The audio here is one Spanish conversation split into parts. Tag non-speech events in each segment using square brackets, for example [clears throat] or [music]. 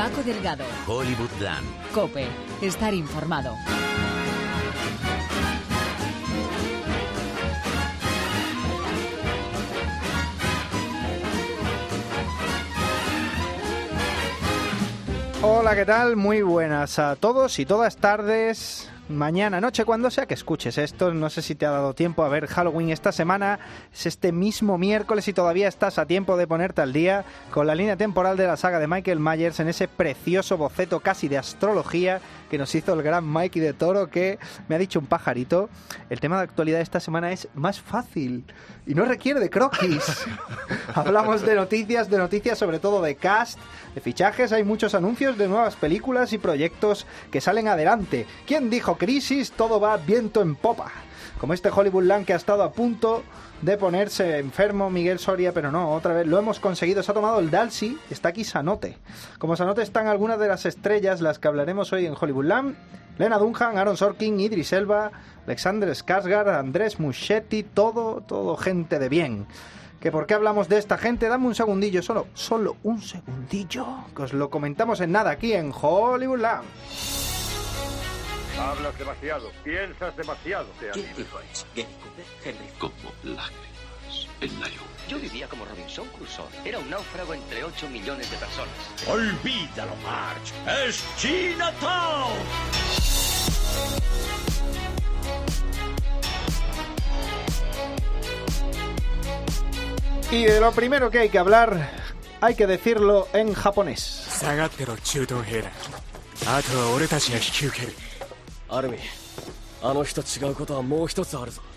Paco Delgado. Hollywoodland. Cope. Estar informado. Hola, ¿qué tal? Muy buenas a todos y todas tardes. Mañana, noche, cuando sea que escuches esto, no sé si te ha dado tiempo a ver Halloween esta semana, es este mismo miércoles y todavía estás a tiempo de ponerte al día con la línea temporal de la saga de Michael Myers en ese precioso boceto casi de astrología que nos hizo el gran Mikey de Toro que me ha dicho un pajarito. El tema de actualidad esta semana es más fácil y no requiere de croquis. [laughs] Hablamos de noticias, de noticias sobre todo de cast, de fichajes, hay muchos anuncios de nuevas películas y proyectos que salen adelante. ¿Quién dijo crisis? Todo va viento en popa. Como este Hollywoodland que ha estado a punto de ponerse enfermo Miguel Soria, pero no, otra vez lo hemos conseguido. Se ha tomado el Dalsy, está aquí Sanote. Como Sanote están algunas de las estrellas, las que hablaremos hoy en Hollywoodland. Lena Dunham, Aaron Sorkin, Idris Elba, Alexander Skarsgård, Andrés Muschietti, todo, todo gente de bien. ¿Que por qué hablamos de esta gente? Dame un segundillo, solo, solo un segundillo, que os lo comentamos en nada aquí en Hollywoodland. Hablas demasiado, piensas demasiado. Te. ¿Gary Cooper? Henry como lágrimas en la lluvia. Yo vivía como Robinson Crusoe. Era un náufrago entre 8 millones de personas. Olvídalo, Marge. Es Chinatown. Y de lo primero que hay que hablar, hay que decirlo en japonés.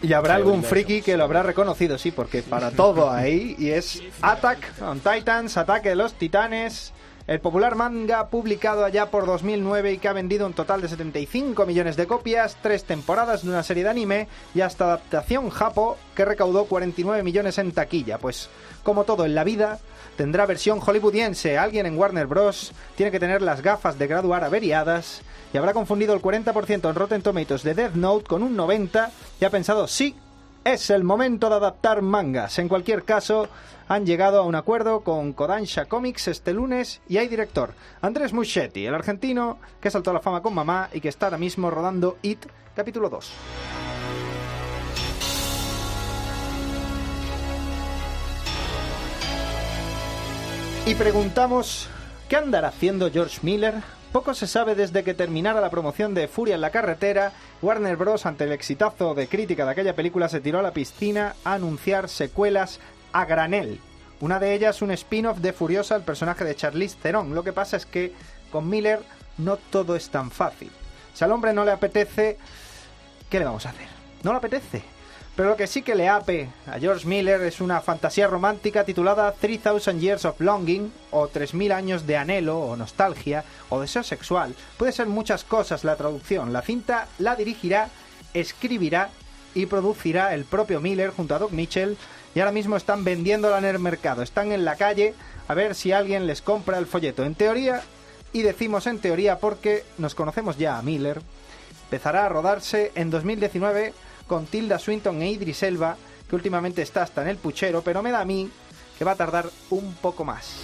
Y habrá algún friki que lo habrá reconocido, sí, porque para todo ahí. Y es Attack on Titans, Ataque de los Titanes. El popular manga publicado allá por 2009 y que ha vendido un total de 75 millones de copias, tres temporadas de una serie de anime y hasta adaptación japo que recaudó 49 millones en taquilla. Pues como todo en la vida, tendrá versión hollywoodiense. Alguien en Warner Bros. tiene que tener las gafas de graduar averiadas y habrá confundido el 40% en Rotten Tomatoes de Death Note con un 90% y ha pensado, sí, es el momento de adaptar mangas. En cualquier caso, han llegado a un acuerdo con Kodansha Comics este lunes y hay director, Andrés Muschietti, el argentino que saltó a la fama con mamá y que está ahora mismo rodando It capítulo 2. Y preguntamos, ¿qué andará haciendo George Miller? Poco se sabe desde que terminara la promoción de Furia en la carretera, Warner Bros. ante el exitazo de crítica de aquella película se tiró a la piscina a anunciar secuelas a granel. Una de ellas un spin-off de Furiosa, el personaje de Charlize Theron. Lo que pasa es que con Miller no todo es tan fácil. Si al hombre no le apetece, ¿qué le vamos a hacer? No le apetece. Pero lo que sí que le ape a George Miller es una fantasía romántica titulada 3000 Years of Longing o 3000 años de anhelo o nostalgia o deseo sexual. Puede ser muchas cosas la traducción. La cinta la dirigirá, escribirá y producirá el propio Miller junto a Doc Mitchell y ahora mismo están vendiéndola en el mercado. Están en la calle a ver si alguien les compra el folleto. En teoría, y decimos en teoría porque nos conocemos ya a Miller, empezará a rodarse en 2019 con Tilda Swinton e Idris Elba, que últimamente está hasta en el puchero, pero me da a mí que va a tardar un poco más.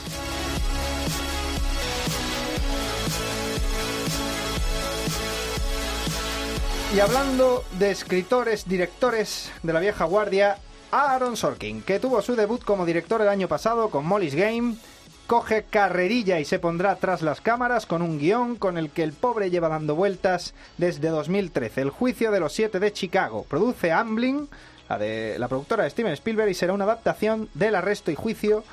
Y hablando de escritores, directores de la vieja guardia, Aaron Sorkin, que tuvo su debut como director el año pasado con Molly's Game, coge carrerilla y se pondrá tras las cámaras con un guion con el que el pobre lleva dando vueltas desde 2013, El juicio de los siete de Chicago. Produce Amblin, la, de, la productora de Steven Spielberg, y será una adaptación del arresto y juicio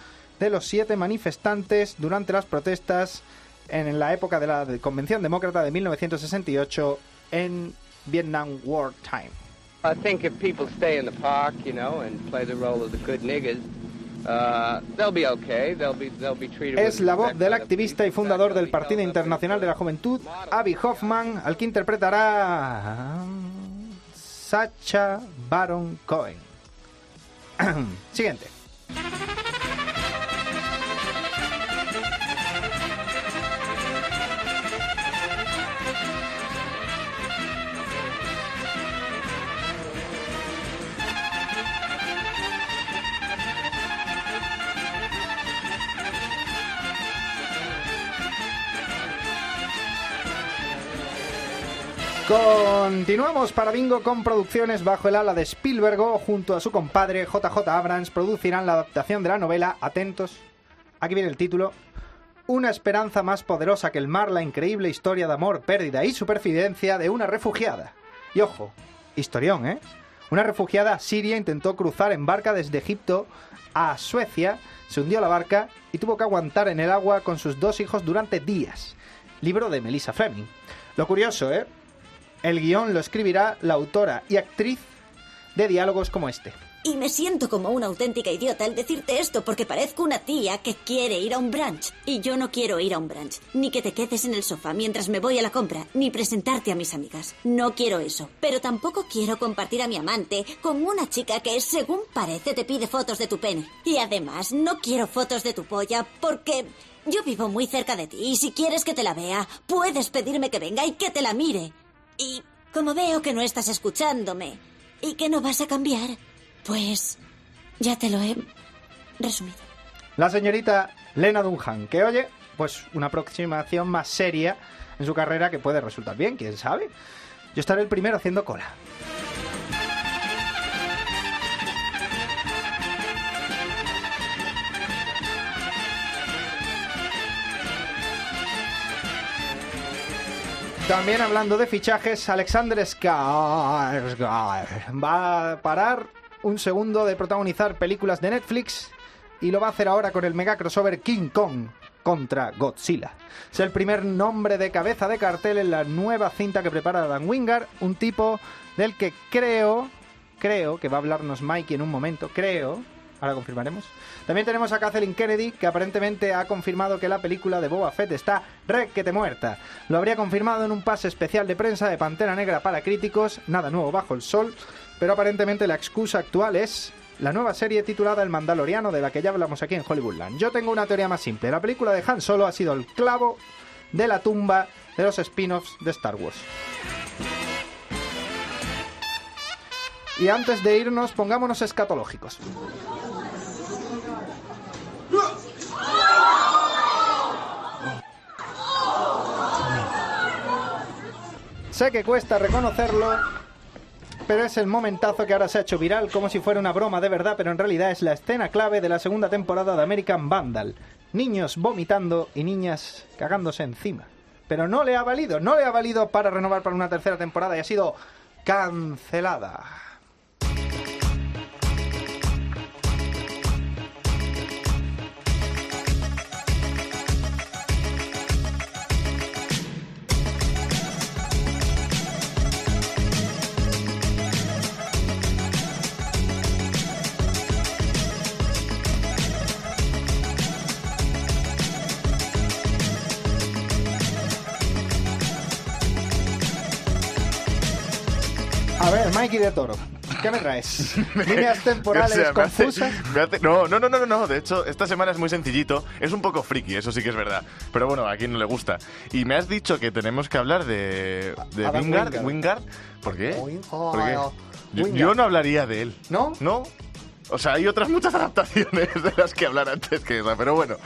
de los siete manifestantes durante las protestas en la época de la Convención Demócrata de 1968 en Vietnam War Time. I think if people stay in the park, you know, and play the role of the good uh, they'll be okay. They'll be they'll be treated. Es la voz del activista y fundador del Partido Internacional de la. Juventud, Abby Hoffman, al que interpretará Sacha Baron Cohen. [clears throat] Siguiente. Continuamos para Bingo con producciones bajo el ala de Spielberg junto a su compadre JJ Abrams producirán la adaptación de la novela Atentos. Aquí viene el título. Una esperanza más poderosa que el mar, la increíble historia de amor, pérdida y supervivencia de una refugiada. Y ojo, historión, ¿eh? Una refugiada siria intentó cruzar en barca desde Egipto a Suecia, se hundió la barca y tuvo que aguantar en el agua con sus dos hijos durante días. Libro de Melissa Fleming. Lo curioso, ¿eh? El guion lo escribirá la autora y actriz de diálogos como este. Y me siento como una auténtica idiota al decirte esto porque parezco una tía que quiere ir a un brunch. Y yo no quiero ir a un brunch. Ni que te quedes en el sofá mientras me voy a la compra, ni presentarte a mis amigas. No quiero eso. Pero tampoco quiero compartir a mi amante con una chica que, según parece, te pide fotos de tu pene. Y además, no quiero fotos de tu polla porque yo vivo muy cerca de ti y si quieres que te la vea, puedes pedirme que venga y que te la mire. Y como veo que no estás escuchándome y que no vas a cambiar, pues ya te lo he resumido. La señorita Lena Dunham, que oye, pues una aproximación más seria en su carrera que puede resultar bien, quién sabe. Yo estaré el primero haciendo cola. También hablando de fichajes, Alexander Skarsgård va a parar un segundo de protagonizar películas de Netflix y lo va a hacer ahora con el mega crossover King Kong contra Godzilla. Es el primer nombre de cabeza de cartel en la nueva cinta que prepara Dan Wingard, un tipo del que creo, creo que va a hablarnos Mikey en un momento, creo, ahora confirmaremos. También tenemos a Kathleen Kennedy, que aparentemente ha confirmado que la película de Boba Fett está requete muerta. Lo habría confirmado en un pase especial de prensa de Pantera Negra para críticos, nada nuevo bajo el sol, pero aparentemente la excusa actual es la nueva serie titulada El Mandaloriano, de la que ya hablamos aquí en Hollywoodland. Yo tengo una teoría más simple. La película de Han Solo ha sido el clavo de la tumba de los spin-offs de Star Wars. Y antes de irnos, pongámonos escatológicos. Sé que cuesta reconocerlo, pero es el momentazo que ahora se ha hecho viral como si fuera una broma de verdad, pero en realidad es la escena clave de la segunda temporada de American Vandal. Niños vomitando y niñas cagándose encima. Pero no le ha valido, no le ha valido para renovar para una tercera temporada y ha sido cancelada. Mikey de Toro, ¿qué me traes? [laughs] ¿Líneas temporales O sea, me hace- confusas? me hace- no, no, no, no, no. De hecho, esta semana es muy sencillito. Es un poco friki, eso sí que es verdad. Pero bueno, a quien no le gusta. Y me has dicho que tenemos que hablar de, de Adam Wingard. Wingard. Wingard. ¿Por qué? ¿Por qué? Yo, Wingard. yo no hablaría de él. ¿No? ¿No? O sea, hay otras muchas adaptaciones de las que hablar antes que esa. Pero bueno.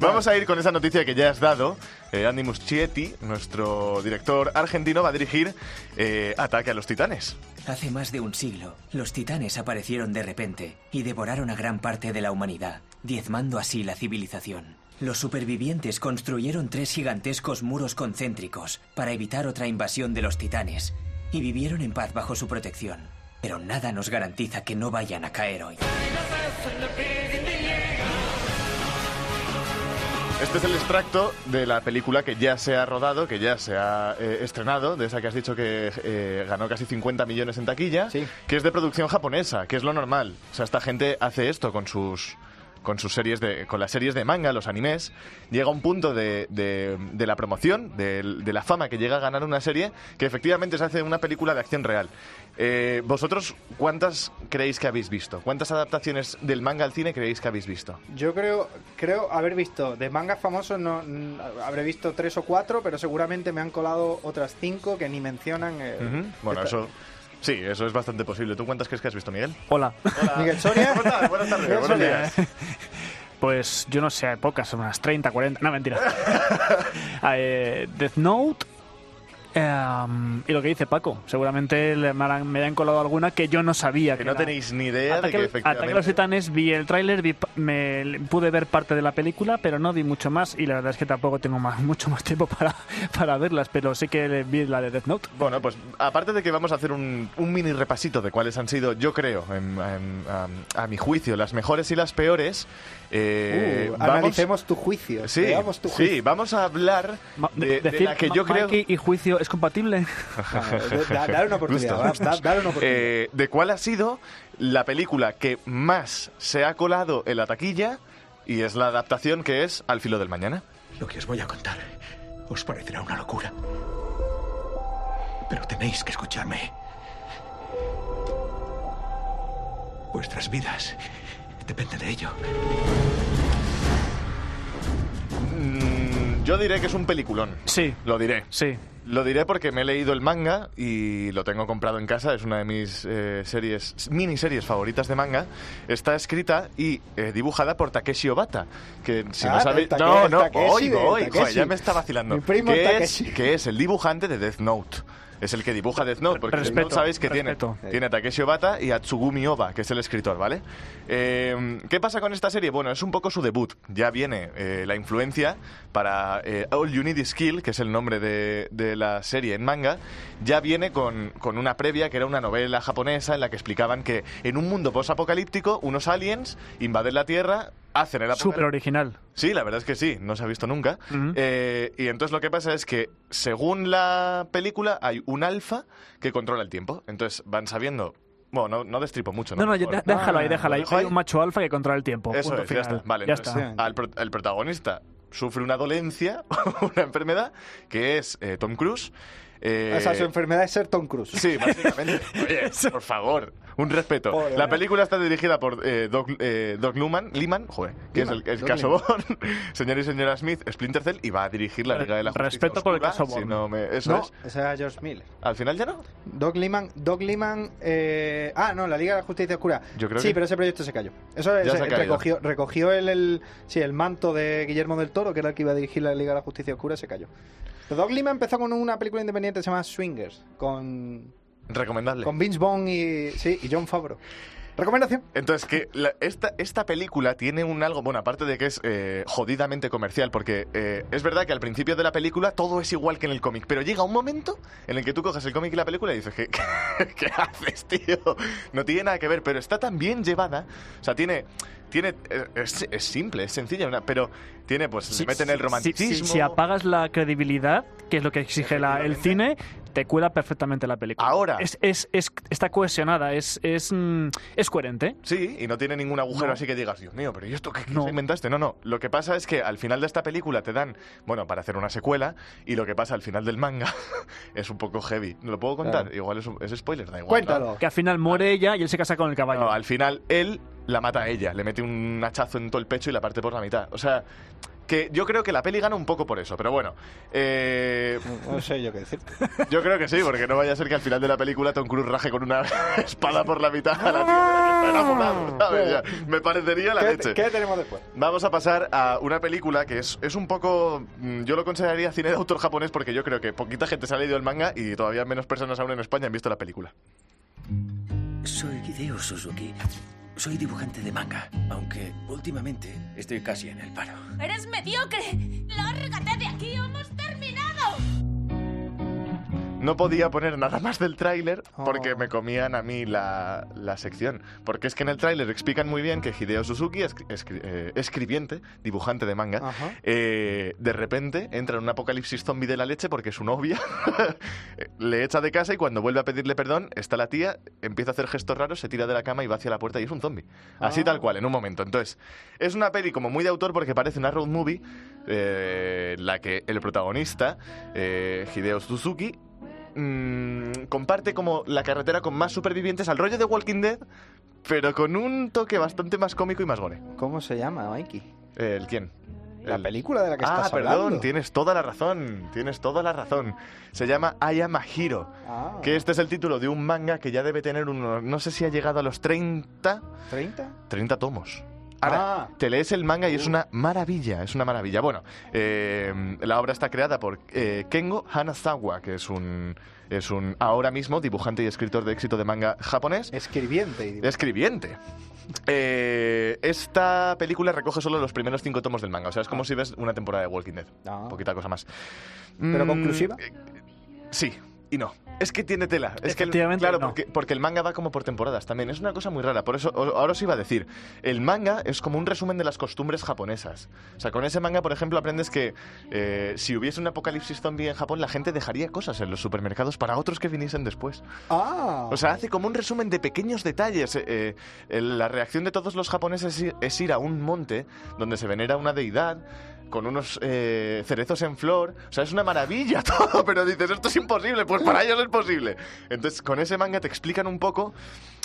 Vamos a ir con esa noticia que ya has dado. Eh, Andy Muschietti, nuestro director argentino, va a dirigir eh, Ataque a los Titanes. Hace más de un siglo, los titanes aparecieron de repente y devoraron a gran parte de la humanidad, diezmando así la civilización. Los supervivientes construyeron tres gigantescos muros concéntricos para evitar otra invasión de los titanes y vivieron en paz bajo su protección. Pero nada nos garantiza que no vayan a caer hoy. Este es el extracto de la película que ya se ha rodado, que ya se ha eh, estrenado, de esa que has dicho que eh, ganó casi 50 millones en taquilla, que es de producción japonesa, que es lo normal. O sea, esta gente hace esto con sus con sus series de con las series de manga, los animes, llega a un punto de, de- de la promoción, de, de la fama que llega a ganar una serie, que efectivamente se hace una película de acción real. Eh, ¿Vosotros cuántas creéis que habéis visto? ¿Cuántas adaptaciones del manga al cine creéis que habéis visto? Yo creo, creo haber visto de mangas famosos, no, mm, habré visto tres o cuatro, pero seguramente me han colado otras cinco que ni mencionan. eh, Ujú. Bueno, esta- eso. Sí, eso es bastante posible. ¿Tú cuántas crees que has visto, Miguel? Hola. Miguel [laughs] Soria. ¿Cómo estás? Buenas tardes, Miguel buenos Soria. días. [laughs] Pues yo no sé, pocas, unas 30, 40. No, mentira. [laughs] Eh, Death Note, Em, y lo que dice Paco, seguramente le- me, harán- me colado alguna que yo no sabía. Que no tenéis ni idea de Ataque, que Ataque a efectivamente... los Titanes, vi el tráiler, me pude ver parte de la película, pero no vi mucho más y la verdad es que tampoco tengo más, [laughs] mucho más tiempo para, para verlas, pero sí que vi la de Death Note. Bueno, pues aparte de que vamos a hacer un, un mini repasito de cuáles han sido, yo creo, en- en- a, a mi juicio, las mejores y las peores, eh, Uh, vamos- analicemos tu juicio. Sí, veamos tu sí, juicio. vamos a hablar de, de Decir la que yo creo... Mikey y juicio es compatible. [laughs] da- dale una oportunidad, da- una oportunidad. Eh, de cuál ha sido la película que más se ha colado en la taquilla y es la adaptación que es Al filo del mañana. Lo que os voy a contar os parecerá una locura. Pero tenéis que escucharme. Vuestras vidas dependen de ello. Mm, yo diré que es un peliculón. Sí. Lo diré. Sí. Lo diré porque me he leído el manga y lo tengo comprado en casa. Es una de mis eh, series, miniseries favoritas de manga. Está escrita y eh, dibujada por Takeshi Obata. Que si Ah, no sabéis. No, no, Takeshi voy, voy. Joder, ya me está vacilando. Mi primo que, es, Takeshi. que es el dibujante de Death Note. Es el que dibuja Death Note, porque Death Respeto, Note sabéis que respeto. tiene, tiene a Takeshi Obata y a Tsugumi Oba, que es el escritor, ¿vale? Eh, ¿Qué pasa con esta serie? Bueno, es un poco su debut. Ya viene eh, la influencia para eh, All You Need Is Kill, que es el nombre de, de la serie en manga, ya viene con, con una previa que era una novela japonesa en la que explicaban que en un mundo post-apocalíptico unos aliens invaden la Tierra, hacen el Súper original. Sí, la verdad es que sí, no se ha visto nunca. Ujú. Eh, y entonces lo que pasa es que, según la película, hay un alfa que controla el tiempo. Entonces van sabiendo... Bueno, no, no destripo mucho, ¿no? No, no, ya- déjalo ahí, déjalo ahí. ¿Lo dejo Hay un macho alfa que controla el tiempo. Eso punto es, ya final. está. Vale, ya entonces, está. al pro- el protagonista sufre una dolencia, [laughs] una enfermedad, que es eh, Tom Cruise. Eh, O sea, su enfermedad es ser Tom Cruise. Sí, básicamente. [laughs] Oye, por favor, un respeto. Joder, la película está dirigida por eh, Doc, eh, Doc Luman, Liman, joder, que Liman, es el, caso Bond, [laughs] señor y señora Smith, Splinter Cell, y va a dirigir la Liga de la Justicia Respeto por el caso si Bond. no me- eso no, es. ese era George Miller. Al final ya no. Doc Liman, Doc Liman, eh, ah, no, la Liga de la Justicia Oscura. Yo creo sí, que- pero ese proyecto se cayó. Eso se caído. recogió, recogió el, el, sí, el manto de Guillermo del Toro, que era el que iba a dirigir la Liga de la Justicia Oscura, se cayó. Doc Liman empezó con una película independiente que se llama Swingers, con, Recomendable. con Vince Vaughn y, sí, y John Favreau. Recomendación. Entonces, que la- esta, esta película tiene un algo, bueno, aparte de que es eh, jodidamente comercial, porque eh, es verdad que al principio de la película todo es igual que en el cómic, pero llega un momento en el que tú coges el cómic y la película y dices, ¿qué, [laughs] qué haces, tío? No tiene nada que ver, pero está tan bien llevada, o sea, tiene... Tiene, eh, es, es simple, es sencilla, pero tiene, pues, Si- le meten el si- romanticismo. Si, si apagas la credibilidad, que es lo que exige la- el cine, te cuela perfectamente la película. Ahora. Es, es, es- está cohesionada, es, es, mm, es coherente. Sí, y no tiene ningún agujero No. así que digas, Dios mío, pero ¿y esto qué, qué No. inventaste? No, no. Lo que pasa es que al final de esta película te dan, bueno, para hacer una secuela, y lo que pasa al final del manga [laughs] es un poco heavy. ¿No lo puedo contar? Claro. Igual es, un- es spoiler, da igual. ¿no? Cuéntalo. Que al final muere ella y él se casa con el caballo. No, al final él la mata a ella, le mete un hachazo en todo el pecho y la parte por la mitad. O sea, que yo creo que la peli gana un poco por eso, pero bueno. eh, No sé yo qué decirte. [laughs] yo creo que sí, porque no vaya a ser que al final de la película Tom Cruise raje con una [laughs] espada por la mitad a la tía de la que está enamorado, ¿sabes? Ya, me parecería la ¿Qué, leche. qué tenemos después? Vamos a pasar a una película que es, es un poco. mm, Yo lo consideraría cine de autor japonés porque yo creo que poquita gente se ha leído el manga y todavía menos personas aún en España han visto la película. Soy Hideo Suzuki. Soy dibujante de manga, aunque últimamente estoy casi en el paro. ¡Eres mediocre! ¡Lárgate de aquí! ¡Hemos terminado! No podía poner nada más del tráiler Oh. porque me comían a mí la, la sección. Porque es que en el tráiler explican muy bien que Hideo Suzuki, escri- eh, escribiente, dibujante de manga, eh, de repente entra en un apocalipsis zombie de la leche porque su novia [laughs] le echa de casa y cuando vuelve a pedirle perdón, está la tía, empieza a hacer gestos raros, se tira de la cama y va hacia la puerta y es un zombie. Así Ah. tal cual, en un momento. Entonces, es una peli como muy de autor porque parece una road movie eh, en la que el protagonista, eh, Hideo Suzuki, mm, comparte como la carretera con más supervivientes al rollo de Walking Dead, pero con un toque bastante más cómico y más gore. ¿Cómo se llama, Mikey? ¿El quién? La El- película de la que ah, estás perdón, hablando. tienes toda la razón, tienes toda la razón. Se llama I Am a Hero, Ah. que este es el título de un manga que ya debe tener unos, no sé si ha llegado a los 30, ¿30? 30 tomos. Ahora, Ah. te lees el manga y es una maravilla, es una maravilla. Bueno, eh, la obra está creada por eh, Kengo Hanazawa, que es un, es un ahora mismo dibujante y escritor de éxito de manga japonés. Escribiente. y- Escribiente. Eh, esta película recoge solo los primeros cinco tomos del manga. O sea, es como si ves una temporada de Walking Dead. Ah. Poquita cosa más. ¿Pero Mm, conclusiva? eh, Sí y no. Es que tiene tela. Es que el- Efectivamente, claro, no. porque, porque el manga va como por temporadas también. Es una cosa muy rara. Por eso ahora os iba a decir. El manga es como un resumen de las costumbres japonesas. O sea, con ese manga, por ejemplo, aprendes que eh, si hubiese un apocalipsis zombie en Japón, la gente dejaría cosas en los supermercados para otros que viniesen después. Ah. O sea, hace como un resumen de pequeños detalles. Eh, eh, la reacción de todos los japoneses es ir a un monte donde se venera una deidad con unos eh, cerezos en flor. O sea, es una maravilla [laughs] todo, pero dices, esto es imposible, pues para ellos es posible. Entonces, con ese manga te explican un poco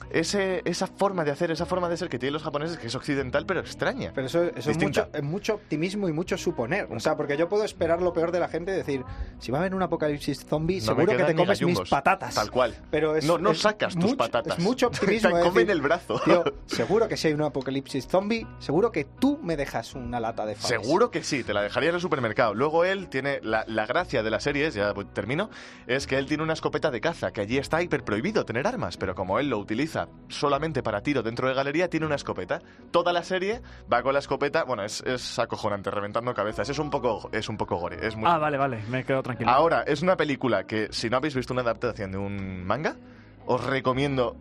ese, esa forma de hacer, esa forma de ser que tienen los japoneses, que es occidental, pero extraña. Pero eso, eso es, mucho, es mucho optimismo y mucho suponer. O sea, porque yo puedo esperar lo peor de la gente y decir, si va a haber un apocalipsis zombie, No seguro que te comes mis patatas. Tal cual. Pero es, no no es sacas tus mucho- patatas. Es mucho [laughs] optimismo. Te comen decir, el brazo. tío, [laughs] seguro que si hay un apocalipsis zombie, seguro que tú me dejas una lata de faves. Seguro que sí, te la dejaría en el supermercado. Luego él tiene la, la gracia de la serie, ya termino, es que él tiene una escopeta de caza, que allí está hiper prohibido tener armas, pero como él lo utiliza solamente para tiro dentro de galería, tiene una escopeta. Toda la serie va con la escopeta, bueno, es, es acojonante, reventando cabezas. Es un poco, es un poco gore, es muy... Ah, vale, vale, me quedo tranquilo. Ahora, es una película que si no habéis visto una adaptación de un manga, os recomiendo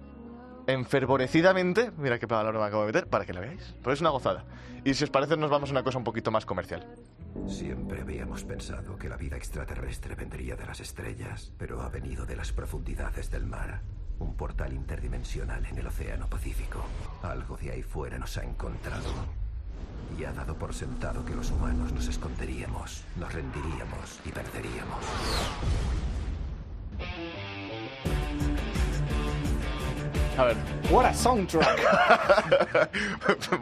enfervorecidamente, mira qué palabra me acabo de meter, para que la veáis. Pues es una gozada. Y si os parece, nos vamos a una cosa un poquito más comercial. Siempre habíamos pensado que la vida extraterrestre vendría de las estrellas, pero ha venido de las profundidades del mar. Un portal interdimensional en el Océano Pacífico. Algo de ahí fuera nos ha encontrado. Y ha dado por sentado que los humanos nos esconderíamos, nos rendiríamos y perderíamos. A ver. What a soundtrack.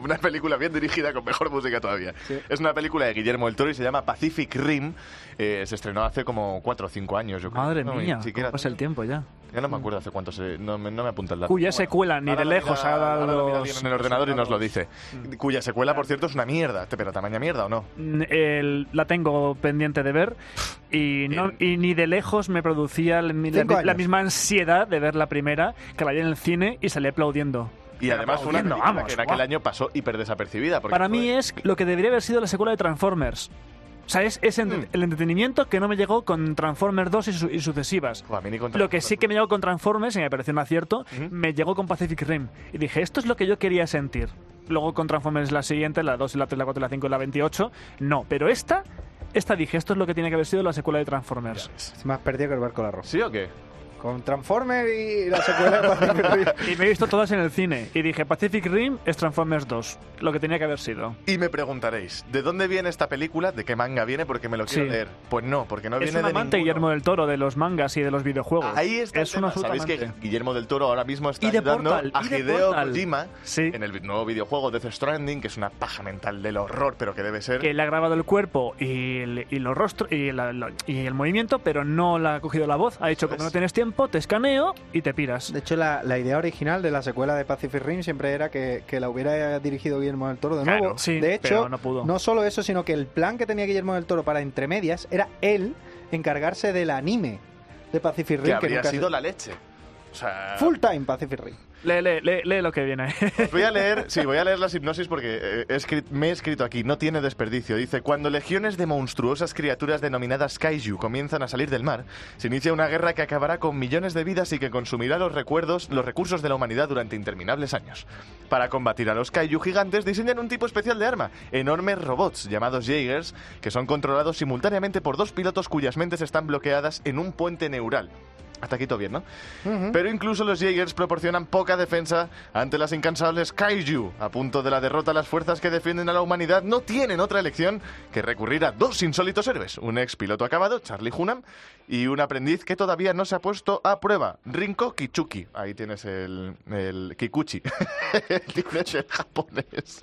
[laughs] una película bien dirigida con mejor música todavía. Es una película de Guillermo del Toro y se llama Pacific Rim. Eh, se estrenó hace como 4 o 5 años, yo creo. Madre No, mía, siquiera- ¿cómo pasa el tiempo ya? Ya no me acuerdo hace cuánto se... No, me- no me apunta el dato. Cuya secuela ni Ahora de lo lejos mira- ha dado ahora lo mira en el ordenador y nos lo dice. Cuya secuela, por cierto, es una mierda. ¿Pero tamaña mierda o no? Mm, el- la tengo pendiente de ver y, no, y ni de lejos me producía la, la- Cinco la años. misma ansiedad de ver la primera que la vi en el cine y salí aplaudiendo. Y además fue una Aplaudiendo, película vamos, que en aquel guau. año pasó hiper desapercibida. Para fue- mí es lo que debería haber sido la secuela de Transformers. O sea, es, es Mm. el entretenimiento que no me llegó con Transformers 2 y, su- y sucesivas. a mí ni con Lo que sí que me llegó con Transformers, y me pareció un acierto, me llegó con Pacific Rim. Y dije, esto es lo que yo quería sentir. Luego con Transformers la siguiente, la 2, la 3, la 4, la 5 y la 28, no. Pero esta, esta dije, esto es lo que tiene que haber sido la secuela de Transformers. Se me has perdido que el barco la roja. ¿Sí o qué? Con Transformer y la secuela de Pacific [laughs] Rim. Y me he visto todas en el cine. Y dije, Pacific Rim es Transformers 2. Lo que tenía que haber sido. Y me preguntaréis, ¿de dónde viene esta película? ¿De qué manga viene? Porque me lo quiero Sí. leer. Pues no, porque no es viene un de amante ninguno. Guillermo del Toro de los mangas y de los videojuegos. Ahí está es un tema. absoluto Sabéis que. Guillermo del Toro ahora mismo está ayudando Portal, a Hideo. Kojima en el nuevo videojuego Death Stranding, que es una paja mental del horror, pero que debe ser... que le ha grabado el cuerpo y, el- y los rostros y, la- la- y el movimiento, pero no le ha cogido la voz. Ha dicho, como no tienes tiempo, te escaneo y te piras. De hecho, la, la idea original de la secuela de Pacific Rim siempre era que, que la hubiera dirigido Guillermo del Toro de Claro, nuevo. sí, de hecho, pero no pudo. solo eso, sino que el plan que tenía Guillermo del Toro para entre medias era él encargarse del anime de Pacific Rim. que habría nunca se- sido la leche. O sea... Full time Pacific Rim. Lee, lee, lee- lee lo que viene. Voy a [laughs] leer, sí, voy a leer la hipnosis porque eh, he me he escrito aquí, no tiene desperdicio. Dice, cuando legiones de monstruosas criaturas denominadas kaiju comienzan a salir del mar, se inicia una guerra que acabará con millones de vidas y que consumirá los recuerdos, los recursos de la humanidad durante interminables años. Para combatir a los kaiju gigantes diseñan un tipo especial de arma, enormes robots llamados Jaegers, que son controlados simultáneamente por dos pilotos cuyas mentes están bloqueadas en un puente neural. Hasta aquí todo bien, ¿no? Pero incluso los Jaegers proporcionan poca defensa ante las incansables Kaiju. A punto de la derrota, las fuerzas que defienden a la humanidad no tienen otra elección que recurrir a dos insólitos héroes. Un ex piloto acabado, Charlie Hunnam, y un aprendiz que todavía no se ha puesto a prueba, Rinko Kichuki. Ahí tienes el, el Kikuchi. [laughs] tienes el japonés.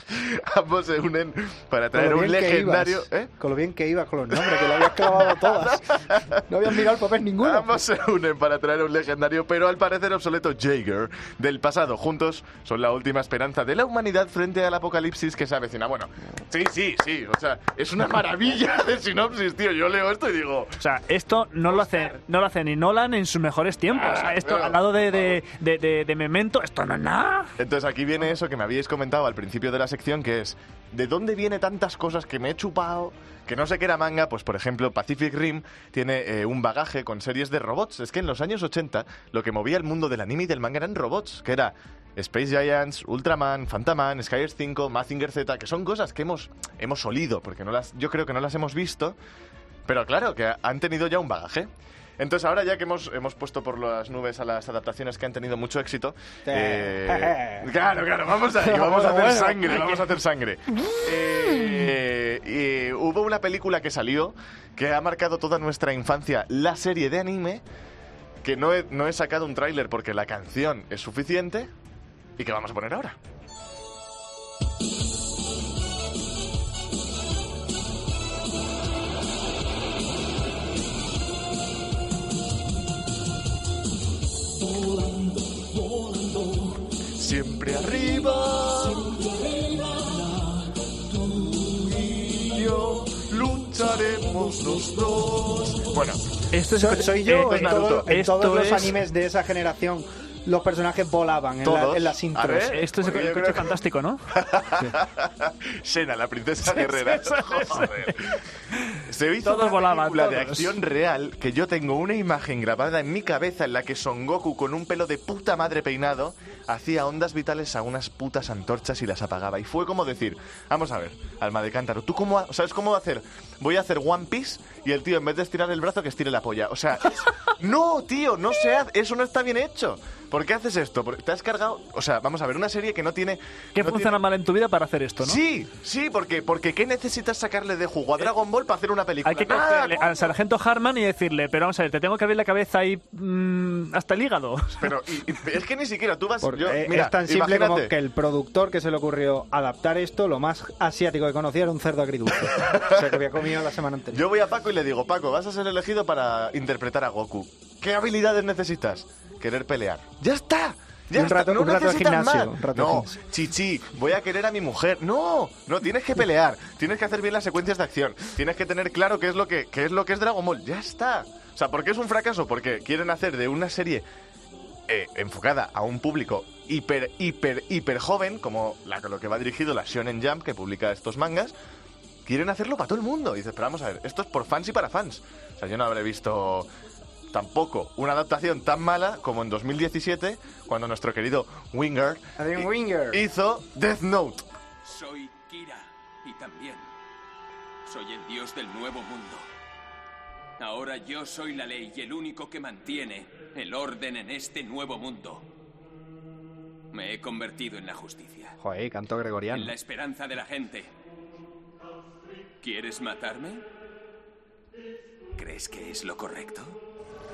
Ambos se unen para traer un legendario... ibas, ¿eh? Con lo bien que ibas con los nombres, que lo habías clavado todas. [laughs] No habías mirado el papel ninguno. Ambos se unen para para traer un legendario, pero al parecer obsoleto Jaeger del pasado. Juntos son la última esperanza de la humanidad frente al apocalipsis que se avecina. Bueno, sí, sí, sí. O sea, es una maravilla de sinopsis, tío. Yo leo esto y digo. O sea, esto no lo hace, no lo hace ni Nolan en sus mejores tiempos. Sea, esto pero- al lado de, de, de, de- de Memento, esto no es nada. Entonces aquí viene eso que me habíais comentado al principio de la sección, que es ¿de dónde viene tantas cosas que me he chupado? Que no sé qué era manga, pues por ejemplo Pacific Rim tiene eh, un bagaje con series de robots. Es que en los años 80 lo que movía el mundo del anime y del manga eran robots, que era Space Giants, Ultraman, Fantaman, Skyers 5, Mazinger Z, que son cosas que hemos, hemos olido, porque no las, yo creo que no las hemos visto, pero claro, que han tenido ya un bagaje. Entonces ahora ya que hemos, hemos puesto por las nubes a las adaptaciones que han tenido mucho éxito, eh, [laughs] claro, claro, vamos a, vamos a hacer sangre, vamos a hacer sangre. Eh, eh, hubo una película que salió que ha marcado toda nuestra infancia, la serie de anime, que no he, no he sacado un tráiler porque la canción es suficiente y que vamos a poner ahora. Volando, volando. Siempre arriba. Tú y lucharemos los dos. Bueno, esto es, soy, yo esto es en, todo- todos los es- animes de esa generación. Los personajes volaban en, la- en las A intros. ver, Esto es el coche creo que- fantástico, ¿no? [laughs] Sena, la princesa Sí, guerrera. Joder. Se hizo Todos una volaban, película de acción real que yo tengo una imagen grabada en mi cabeza en la que Son Goku con un pelo de puta madre peinado hacía ondas vitales a unas putas antorchas y las apagaba. Y fue como decir, vamos a ver, alma de cántaro, ¿tú cómo, ha- sabes cómo hacer? Voy a hacer One Piece y el tío en vez de estirar el brazo que estire la polla. O sea, es- [laughs] no, tío, no se hace, eso no está bien hecho. ¿Por qué haces esto? Porque te has cargado, o sea, vamos a ver, una serie que no tiene... ¿Qué no funciona mal en tu vida para hacer esto, no? Sí, sí, porque, porque ¿qué necesitas sacarle de jugo a Dragon Ball para hacer una película? Hay que Nada, cogerle al sargento Harman y decirle, pero vamos a ver, te tengo que abrir la cabeza ahí mm, hasta el hígado. [laughs] Pero y- y- es que ni siquiera tú vas... Yo- eh, mira, es tan simple imagínate. como que el productor que se le ocurrió adaptar esto, lo más asiático que conocía era un cerdo agridulce. o sea, que había comido la semana anterior. Yo voy a Paco y le digo, Paco, vas a ser elegido para interpretar a Goku. ¿Qué habilidades necesitas? Querer pelear. ¡Ya está! ¡Ya Un está! rato- no un rato de gimnasio, un rato no, chichi, voy a querer a mi mujer. No, no, tienes que pelear. Tienes que hacer bien las secuencias de acción. Tienes que tener claro qué es lo que, qué es, lo que es Dragon Ball. ¡Ya está! O sea, ¿por qué es un fracaso? Porque quieren hacer de una serie eh, enfocada a un público hiper, hiper, hiper joven, como la, lo que va dirigido la Shonen Jump, que publica estos mangas, quieren hacerlo para todo el mundo. Y dices, pero vamos a ver, esto es por fans y para fans. O sea, yo no habré visto tampoco una adaptación tan mala como en 2017, cuando nuestro querido Winger, hizo Death Note. Soy Kira y también soy el dios del nuevo mundo. Ahora yo soy la ley y el único que mantiene el orden en este nuevo mundo. Me he convertido en la justicia, Joder, canto gregoriano. en la esperanza de la gente. ¿Quieres matarme? ¿Crees que es lo correcto?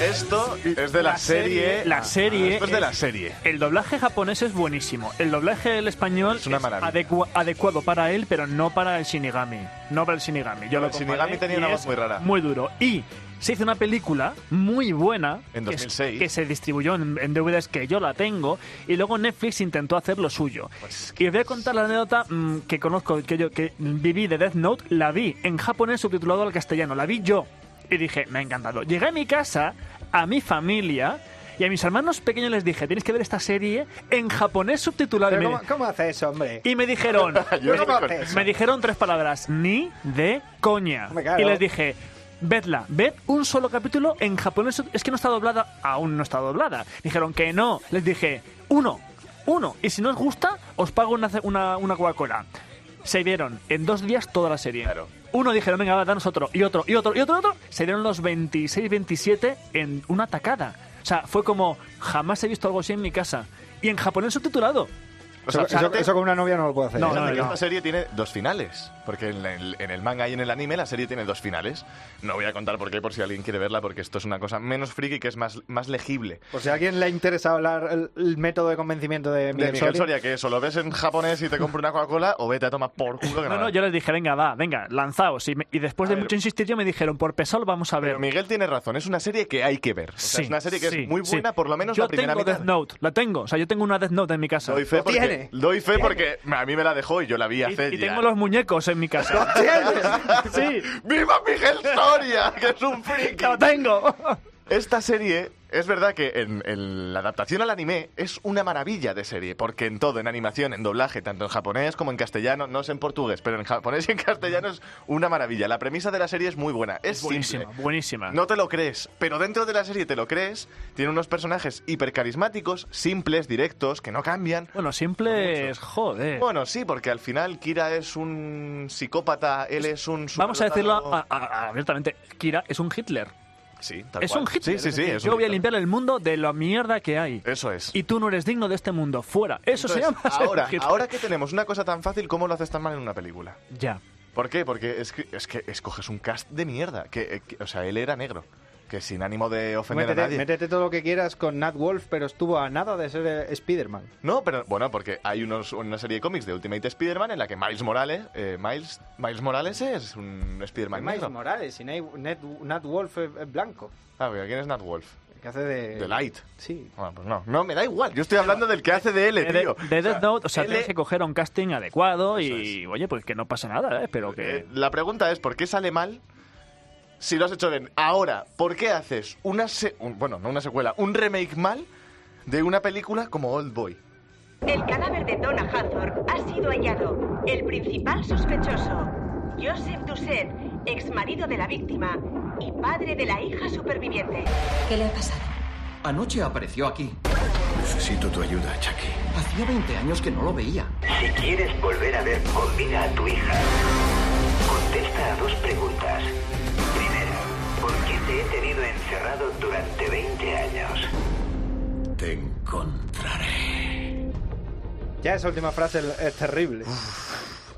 Esto es de la, serie. La serie. Esto es de la es- serie. El doblaje japonés es buenísimo. El doblaje del español es, una maravilla. adecua- adecuado para él, pero no para el Shinigami. No para el Shinigami. Yo No, lo el Shinigami tenía una es voz muy rara. Muy duro. Y se hizo una película muy buena. En que es- 2006. Que, se distribuyó en, en DVDs que yo la tengo. Y luego Netflix intentó hacer lo suyo. Pues Y os voy a contar la anécdota mm, que conozco, que yo que viví de Death Note. La vi en japonés subtitulado al castellano. La vi yo. Y dije, me ha encantado. Llegué a mi casa, a mi familia. Y a mis hermanos pequeños les dije, tenéis que ver esta serie en japonés subtitulado. Pero me- ¿cómo, cómo hace eso, hombre? y me dijeron, [laughs] Yo me, no eso. me dijeron tres palabras, ni de coña. Y les dije, vedla, ved un solo capítulo en japonés. Es que no está doblada, aún no está doblada. Dijeron que no. Les dije, uno, uno. Y si no os gusta, os pago una, una, una Coca-Cola. Se vieron en dos días toda la serie. Uno dijeron, venga, va, danos otro, y otro, y otro, y otro, y otro. Se dieron los 26, 27 en una tacada. O sea, fue como, jamás he visto algo así en mi casa. Y en japonés subtitulado. O sea, eso, eso- eso con una novia no lo puedo hacer. Fíjate ¿eh? que esta serie tiene dos finales. Porque en el, en el manga y en el anime la serie tiene dos finales. No voy a contar por qué, por si alguien quiere verla, porque esto es una cosa menos friki que es más, más legible. Por si a alguien le ha interesado hablar el, el método de convencimiento de De Miguel, Miguel Soria. Soria, que eso lo ves en japonés y te compro una Coca-Cola o vete a tomar por culo que No, nada. no, yo les dije, venga, va, venga, lanzaos. Y, me- y después de ver. mucho insistir, yo me dijeron, por pesado vamos a ver. Pero Miguel tiene razón, es una serie que hay que ver. O sea, Sí, es una serie que sí, es muy sí. buena, por lo menos Yo la primera tengo mitad. Death Note, la tengo. O sea, yo tengo una Death Note en mi casa. Doy fe, porque, [laughs] doy fe porque a mí me la dejó y yo la vi Y, hace y ya. tengo los muñecos en mi casa. sí, [laughs] ¡Viva Miguel Soria! ¡Que es un friki! lo tengo. Esta serie, es verdad que en, en la adaptación al anime es una maravilla de serie, porque en todo, en animación, en doblaje, tanto en japonés como en castellano, no sé en portugués, pero en japonés y en [laughs] castellano es una maravilla. La premisa de la serie es muy buena, es buenísima, simple. buenísima. No te lo crees, pero dentro de la serie te lo crees. Tiene unos personajes hipercarismáticos, simples, directos, que no cambian. Bueno, simple es joder. Bueno, sí, porque al final Kira es un psicópata, él es un... Vamos a decirlo a- abiertamente. Kira es un Hitler. Sí, tal Es cual. un Hitler. Sí, sí, yo voy a limpiar el mundo de la mierda que hay. Eso es. Y tú no eres digno de este mundo. Fuera. Eso se llama. Ahora, ahora que tenemos una cosa tan fácil, ¿cómo lo haces tan mal en una película? Ya. ¿Por qué? Porque es que, es que escoges un cast de mierda. Que, eh, que- o sea, él era negro. Que sin ánimo de ofender a Métete, nadie. métete todo lo que quieras con Nat Wolf, pero estuvo a nada de ser eh, Spider-Man. No, pero bueno, porque hay unos, una serie de cómics de Ultimate Spider-Man en la que Miles Morales, eh, Miles, Miles Morales es un Spider-Man Miles negro. Morales y Nat, Nat- Nat Wolf es, es blanco. Ah, pero ¿quién es Nat Wolf? El que hace de... De Light. Sí. Bueno, pues no. No, me da igual. Yo estoy hablando del que hace de L, De, tío. de Death Note, o sea, L- tienes que coger a un casting adecuado y, oye, pues que no pasa nada, ¿eh? Pero que... Eh, la pregunta es, ¿por qué sale mal si lo has hecho bien? Ahora, ¿por qué haces una... se- un- bueno, no una secuela, un remake mal de una película como Old Boy? El cadáver de Donna Hathor ha sido hallado. El principal sospechoso, Joseph Doucet, ex marido de la víctima y padre de la hija superviviente. ¿Qué le ha pasado? Anoche apareció aquí. Necesito tu ayuda, Chucky. Hacía 20 años que no lo veía. Si quieres volver a ver con vida a tu hija, contesta a dos preguntas. Primera, ¿por qué te he tenido encerrado durante 20 años? Te encontraré. Ya esa última frase es- terrible.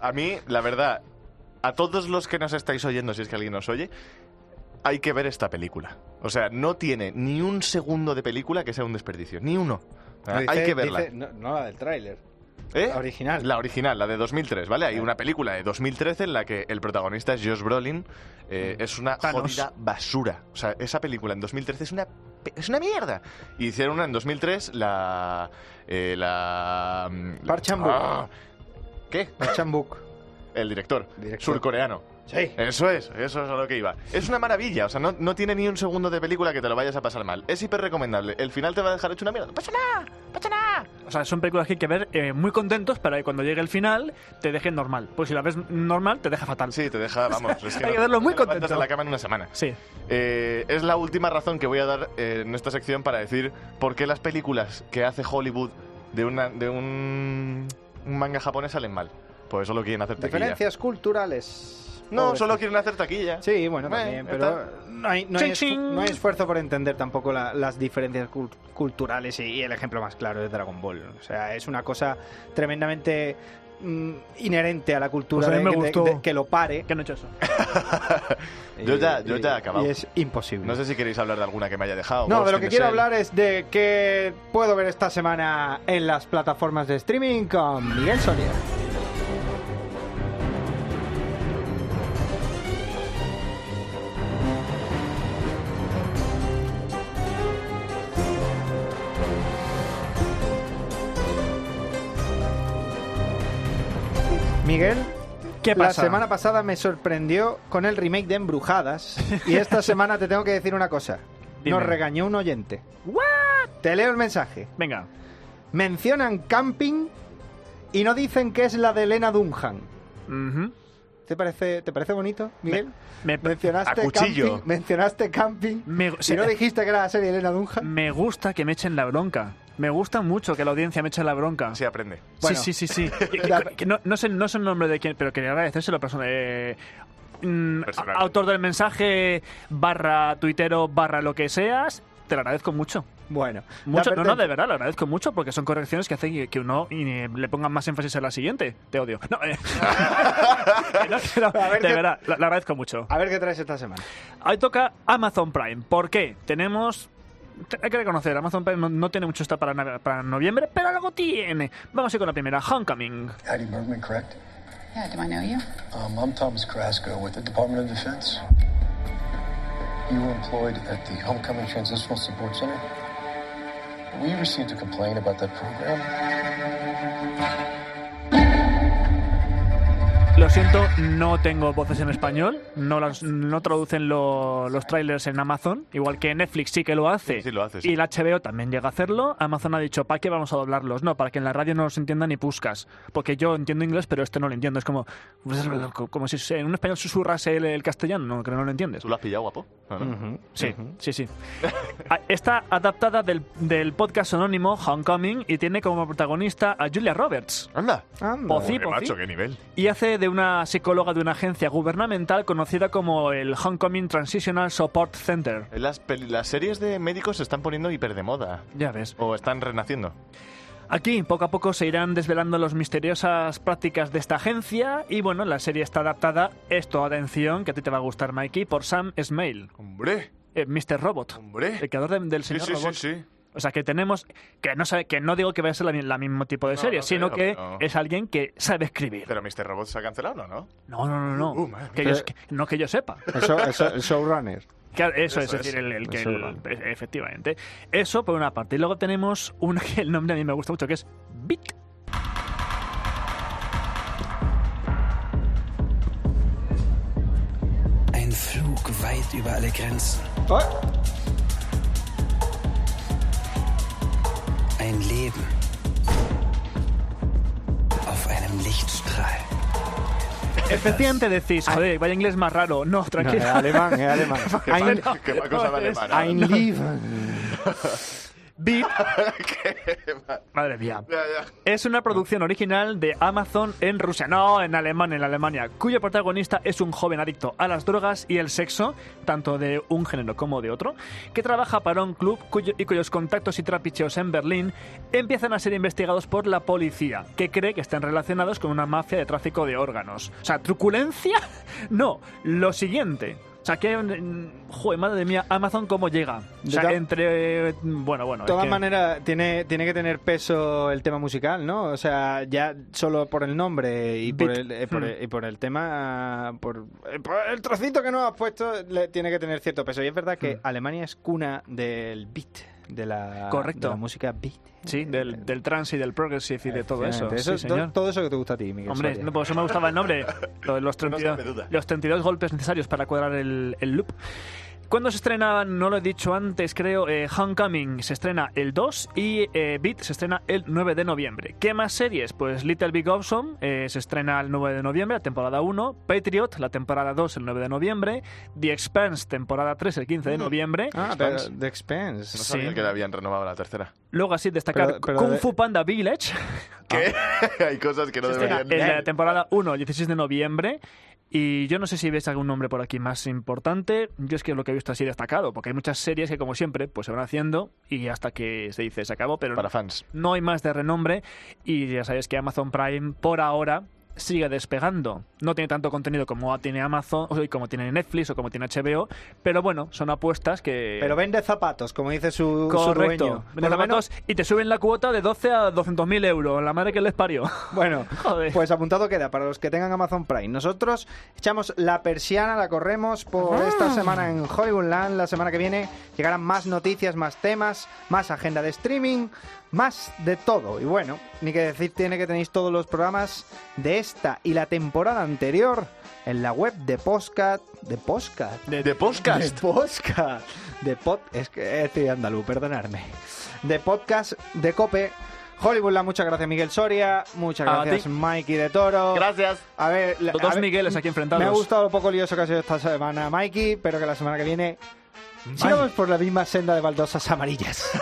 A mí, la verdad, a todos los que nos estáis oyendo, si es que alguien nos oye, hay que ver esta película. O sea, no tiene ni un segundo de película que sea un desperdicio. Ni uno. No, hay que verla. dice- no, no la del tráiler. ¿Eh? La original. La original, la de 2003, ¿vale? Hay una película de 2013 en la que el protagonista es Josh Brolin. eh, es una Thanos. jodida basura. O sea, esa película en 2013 es una, es una mierda. Y hicieron una en 2003, la... Eh, la... mm, Park Chan-wook. Ah, ¿Qué? Park Chan-wook. El director, Director. surcoreano. Sí. Eso es, eso es a lo que iba. Es una maravilla, o sea, no, no tiene ni un segundo de película que te lo vayas a pasar mal. Es hiper recomendable. El final te va a dejar hecho una mierda. Pasa nada, pasa nada. O sea, son películas que hay que ver eh, muy contentos para que cuando llegue el final te dejen normal. Pues si la ves normal, te deja fatal. Sí, te deja, vamos. Es que [laughs] Hay no- que verlo muy te contento. de la cama en una semana. Sí. Eh, es la última razón que voy a dar eh, en esta sección para decir por qué las películas que hace Hollywood de, una, de un, un manga japonés salen mal. Pues solo quieren hacer. Diferencias culturales. No, solo quieren hacer taquilla. Sí, bueno, Eh, también, pero no hay, no, hay Ching, esfu- ching. no hay esfuerzo por entender tampoco la- las diferencias cul- culturales y, y el ejemplo más claro es Dragon Ball. O sea, es una cosa tremendamente mm, inherente a la cultura Pues a mí de- me de- gustó. de- que lo pare. Que no he hecho eso. [laughs] Yo ya, yo ya he acabado. Y es imposible. No sé si queréis hablar de alguna que me haya dejado. No, Ghost de lo que quiero hablar es de qué puedo ver esta semana en las plataformas de streaming con Miguel Soria. ¿Qué la semana pasada me sorprendió con el remake de Embrujadas y esta [laughs] semana te tengo que decir una cosa. Dime. Nos regañó un oyente. Te leo el mensaje. Venga. Mencionan camping y no dicen que es la de Elena Dunham. ¿Te parece, ¿Te parece bonito, Miguel? Me, mencionaste A cuchillo. camping, mencionaste camping me- y no dijiste que era la serie de Elena Dunham. me gusta que me echen la bronca. Me gusta mucho que la audiencia me eche la bronca. Sí, aprende. Bueno. Sí, sí, sí, sí. [laughs] Que- que- que no, no sé, no sé el nombre de quién, pero quería agradecérselo a persona. eh, mm, Personal. autor del mensaje, barra tuitero, barra lo que seas, te lo agradezco mucho. Bueno, Mucho, no, no, de verdad, lo agradezco mucho porque son correcciones que hacen que- que uno y, le ponga más énfasis en la siguiente. Te odio. No, eh, [laughs] no, no, de qué- verdad, lo, lo agradezco mucho. A ver qué traes esta semana. Ahí toca Amazon Prime. ¿Por qué? Tenemos. te- Hay que reconocer, Amazon Prime no, no tiene mucho esta para, para noviembre, pero algo tiene. Vamos a ir con la primera, Homecoming. Hattie Bergman, correct? Yeah, do I know you? Um, I'm Thomas Carrasco with the Department of Defense. You were employed at the Homecoming Transitional Support Center. We received a complaint about that program. Lo siento, no tengo voces en español, no, las- no traducen lo- los trailers en Amazon, igual que Netflix sí que lo hace. Sí, sí, lo hace, sí. Y el HBO también llega a hacerlo. Amazon ha dicho, ¿para qué vamos a doblarlos? No, para que en la radio no los entienda ni puscas. Porque yo entiendo inglés, pero este no lo entiendo. Es como, pues, como si en un español susurrase el, el castellano, no, que no lo entiendes. ¿Tú lo has pillado, guapo? No. Sí, sí, sí. Ah, Está adaptada del, del podcast anónimo Homecoming y tiene como protagonista a Julia Roberts. Anda. Pocí, Qué pocí. macho, qué nivel. Y hace de una psicóloga de una agencia gubernamental conocida como el Homecoming Transitional Support Center. Las, series de médicos se están poniendo hiper de moda. Ya ves. O están renaciendo. Aquí, poco a poco, se irán desvelando las misteriosas prácticas de esta agencia. Y bueno, la serie está adaptada, esto, atención, que a ti te va a gustar, Mikey, por Sam Esmail. ¡Hombre! Mr. Robot. ¡Hombre! El creador de- del Sí, señor sí, sí, Robot. sí. O sea, que tenemos. Que no, sabe, que no digo que vaya a ser la, la mismo tipo de No, serie, no sino creo, que es alguien que sabe escribir. Pero Mr. Robot se ha cancelado, ¿no? ¿no? No, no, no, no. Uh, que yo, que- no que yo sepa. Eso, eso, el showrunner. Claro, eso, Eso es, es. decir, el, el que. El- e- efectivamente. Eso por una parte. Y luego tenemos una que el nombre a mí me gusta mucho, que es Bit. Ein Flug weit über alle Grenzen. Ein Leben auf einem Lichtstrahl. Efectivamente decís, joder, vaya inglés más raro. No, No, es tranquilo. alemán, es alemán. [laughs] Qué [laughs] qué cosa de alemana. [laughs] Ein Leben. Bit. [laughs] Madre mía. Es una producción original de Amazon en Rusia, no en Alemania, en Alemania, cuyo protagonista es un joven adicto a las drogas y el sexo, tanto de un género como de otro, que trabaja para un club cuyo- y cuyos contactos y trapicheos en Berlín empiezan a ser investigados por la policía, que cree que están relacionados con una mafia de tráfico de órganos. O sea, ¿truculencia? [laughs] No, lo siguiente. O sea, que... mm, Joder, madre mía, Amazon cómo llega. O sea, entre... Bueno, bueno. De es todas que- maneras, tiene, tiene que tener peso el tema musical, ¿no? O sea, ya solo por el nombre y por el, eh, por, Hmm. el- y por el tema, por, eh, por el trocito que nos has puesto, le, tiene que tener cierto peso. Y es verdad que Alemania es cuna del beat, de la, Correcto. de la música beat. Sí, del, del trance y del progressive y de todo eso. Sí, señor. todo eso que te gusta a ti, Miguel. Hombre, Soria. no, por eso me gustaba el nombre. [laughs] Lo de los, No 32, cabe duda. los 32 golpes necesarios para cuadrar el, el loop. ¿Cuándo se estrena? No lo he dicho antes, creo. eh, Homecoming se estrena el 2 y eh, Beat se estrena el 9 de noviembre. ¿Qué más series? Pues Little Big Awesome eh, se estrena el 9 de noviembre, la temporada 1. Patriot, la temporada 2, el 9 de noviembre. The Expanse, temporada 3, el 15 de noviembre. Ah, pero The Expense. No sabía Sí. que le habían renovado la tercera. Luego así destacar Pero- pero Kung de- Fu Panda Village. ¿Qué? [laughs] Hay cosas que no Se deberían... en la temporada 1, 16 de noviembre. Y yo no sé si ves algún nombre por aquí más importante. Yo es que lo que he visto así destacado, porque hay muchas series que, como siempre, pues se van haciendo y hasta que se dice se acabó, pero Para fans. no hay más de renombre. Y ya sabes que Amazon Prime, por ahora, sigue despegando. No tiene tanto contenido como tiene Amazon, o como tiene Netflix o como tiene HBO, pero bueno, son apuestas que. Pero vende zapatos, como dice su, su Correcto. dueño. Vende Por lo menos- zapatos y te suben la cuota de 12 a 200 mil euros. La madre que les parió. [laughs] Bueno, Joder. pues apuntado queda para los que tengan Amazon Prime. Nosotros echamos la persiana, la corremos por Ah. esta semana en Hollywoodland. La semana que viene llegarán más noticias, más temas, más agenda de streaming, más de todo. Y bueno, ni que decir tiene que tenéis todos los programas de esta y la temporada anterior en la web de Postcat. ¿De Postcat? De, ¿De? De podcast. De pod... Es que estoy andaluz, perdonadme. De podcast de Cope. Hollywoodland, muchas gracias Miguel Soria, muchas A gracias ti. Mikey de Toro. Gracias. A ver, la- Dos ver, Migueles aquí enfrentados. Me ha gustado lo poco lioso que ha sido esta semana Mikey, pero que la semana que viene sigamos por la misma senda de baldosas amarillas. [laughs]